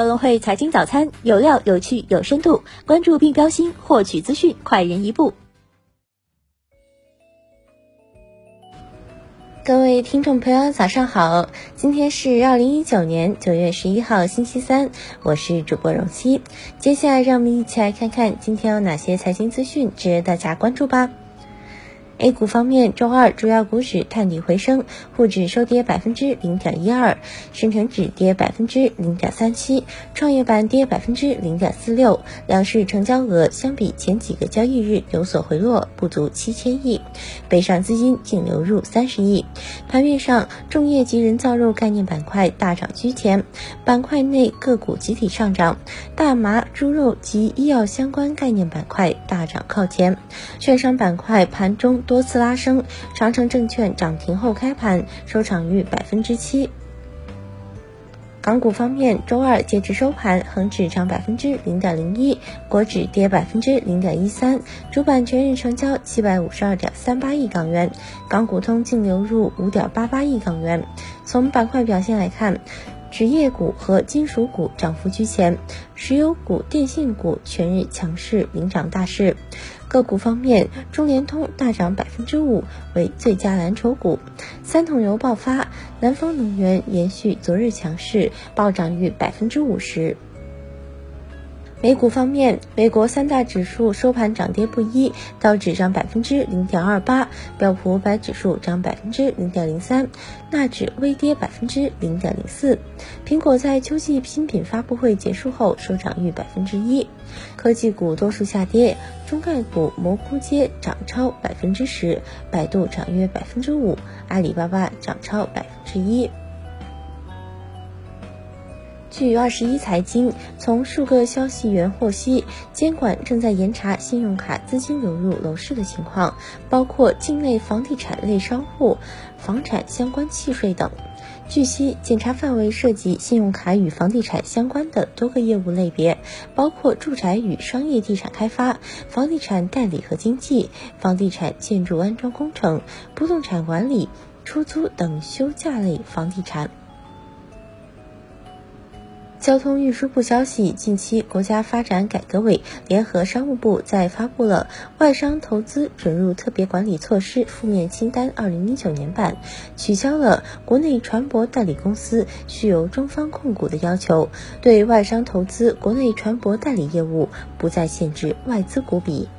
高隆汇财经早餐有料、有趣、有深度，关注并标新，获取资讯快人一步。各位听众朋友，早上好！今天是二零一九年九月十一号，星期三，我是主播荣熙。接下来，让我们一起来看看今天有哪些财经资讯值得大家关注吧。A 股方面，周二主要股指探底回升，沪指收跌百分之零点一二，深成指跌百分之零点三七，创业板跌百分之零点四六。两市成交额相比前几个交易日有所回落，不足七千亿，北上资金净流入三十亿。盘面上，重业及人造肉概念板块大涨居前，板块内个股集体上涨，大麻、猪肉及医药相关概念板块大涨靠前。券商板块盘中。多次拉升，长城证券涨停后开盘收场逾百分之七。港股方面，周二截至收盘，恒指涨百分之零点零一，国指跌百分之零点一三，主板全日成交七百五十二点三八亿港元，港股通净流入五点八八亿港元。从板块表现来看，职业股和金属股涨幅居前，石油股、电信股全日强势领涨大市。个股方面，中联通大涨百分之五，为最佳蓝筹股；三桶油爆发，南方能源延续昨日强势，暴涨逾百分之五十。美股方面，美国三大指数收盘涨跌不一，道指涨百分之零点二八，标普五百指数涨百分之零点零三，纳指微跌百分之零点零四。苹果在秋季新品发布会结束后收涨逾百分之一。科技股多数下跌，中概股蘑菇街涨超百分之十，百度涨约百分之五，阿里巴巴涨超百分之一。据二十一财经从数个消息源获悉，监管正在严查信用卡资金流入楼市的情况，包括境内房地产类商户、房产相关契税等。据悉，检查范围涉及信用卡与房地产相关的多个业务类别，包括住宅与商业地产开发、房地产代理和经纪、房地产建筑安装工程、不动产管理、出租等休假类房地产。交通运输部消息，近期国家发展改革委联合商务部在发布了《外商投资准入特别管理措施负面清单（二零一九年版）》，取消了国内船舶代理公司需由中方控股的要求，对外商投资国内船舶代理业务不再限制外资股比。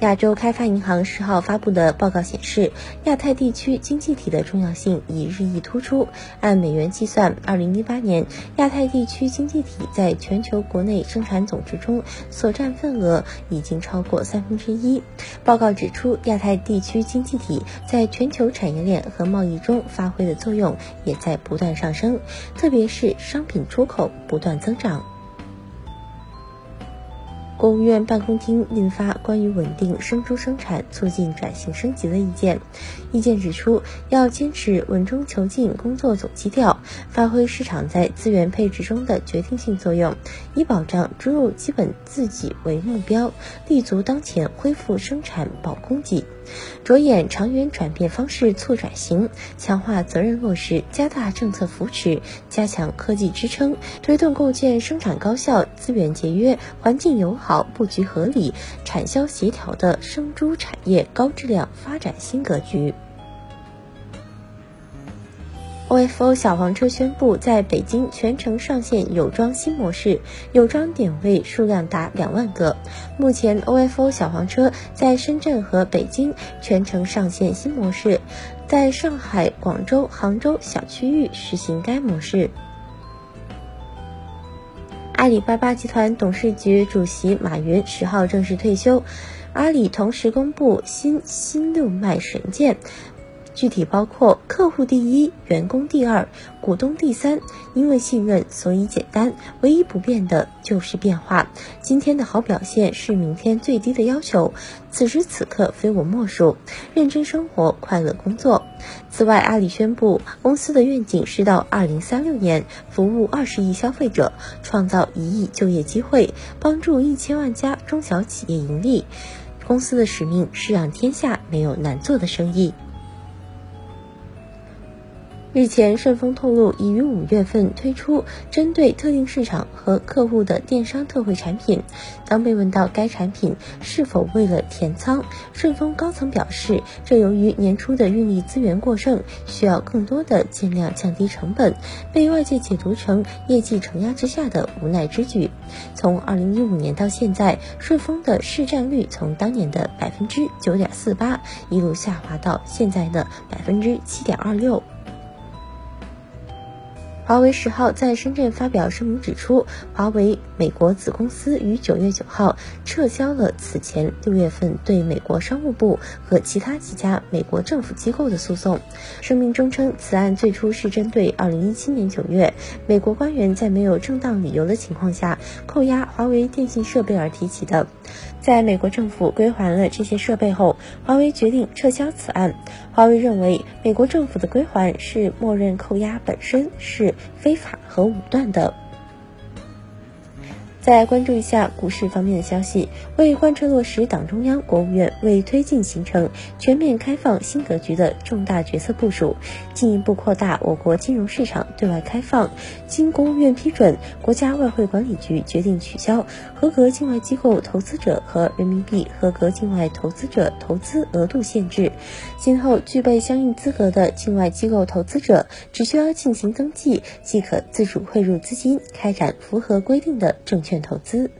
亚洲开发银行十号发布的报告显示，亚太地区经济体的重要性已日益突出。按美元计算，二零一八年亚太地区经济体在全球国内生产总值中所占份额已经超过三分之一。报告指出，亚太地区经济体在全球产业链和贸易中发挥的作用也在不断上升，特别是商品出口不断增长。国务院办公厅印发关于稳定生猪生产、促进转型升级的意见。意见指出，要坚持稳中求进工作总基调，发挥市场在资源配置中的决定性作用，以保障猪肉基本自给为目标，立足当前恢复生产保供给。着眼长远转变方式促转型，强化责任落实，加大政策扶持，加强科技支撑，推动构建生产高效、资源节约、环境友好、布局合理、产销协调的生猪产业高质量发展新格局。Ofo 小黄车宣布在北京全程上线有装新模式，有装点位数量达两万个。目前，ofo 小黄车在深圳和北京全程上线新模式，在上海、广州、杭州小区域实行该模式。阿里巴巴集团董事局主席马云十号正式退休，阿里同时公布新新六脉神剑。具体包括客户第一，员工第二，股东第三。因为信任，所以简单。唯一不变的就是变化。今天的好表现是明天最低的要求。此时此刻非我莫属。认真生活，快乐工作。此外，阿里宣布，公司的愿景是到二零三六年服务二十亿消费者，创造一亿就业机会，帮助一千万家中小企业盈利。公司的使命是让天下没有难做的生意。日前，顺丰透露已于五月份推出针对特定市场和客户的电商特惠产品。当被问到该产品是否为了填仓，顺丰高层表示，这由于年初的运力资源过剩，需要更多的尽量降低成本，被外界解读成业绩承压之下的无奈之举。从二零一五年到现在，顺丰的市占率从当年的百分之九点四八一路下滑到现在的百分之七点二六。华为十号在深圳发表声明指出，华为美国子公司于九月九号撤销了此前六月份对美国商务部和其他几家美国政府机构的诉讼。声明中称，此案最初是针对二零一七年九月美国官员在没有正当理由的情况下扣押华为电信设备而提起的。在美国政府归还了这些设备后，华为决定撤销此案。华为认为，美国政府的归还是默认扣押本身是非法和武断的。再关注一下股市方面的消息，为贯彻落实党中央、国务院为推进形成全面开放新格局的重大决策部署，进一步扩大我国金融市场对外开放，经国务院批准，国家外汇管理局决定取消合格境外机构投资者和人民币合格境外投资者投资额度限制。今后具备相应资格的境外机构投资者，只需要进行登记，即可自主汇入资金，开展符合规定的证券投资，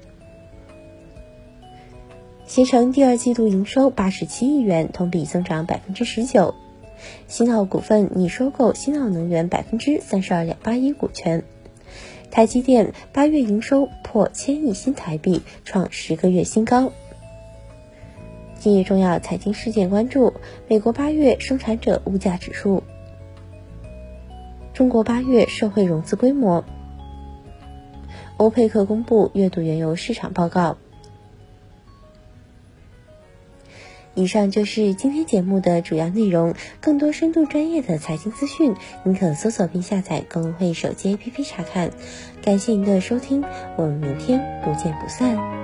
携程第二季度营收八十七亿元，同比增长百分之十九。新奥股份拟收购新奥能源百分之三十二点八一股权。台积电八月营收破千亿新台币，创十个月新高。今日重要财经事件关注：美国八月生产者物价指数，中国八月社会融资规模。欧佩克公布月度原油市场报告。以上就是今天节目的主要内容。更多深度专业的财经资讯，您可搜索并下载公会手机 APP 查看。感谢您的收听，我们明天不见不散。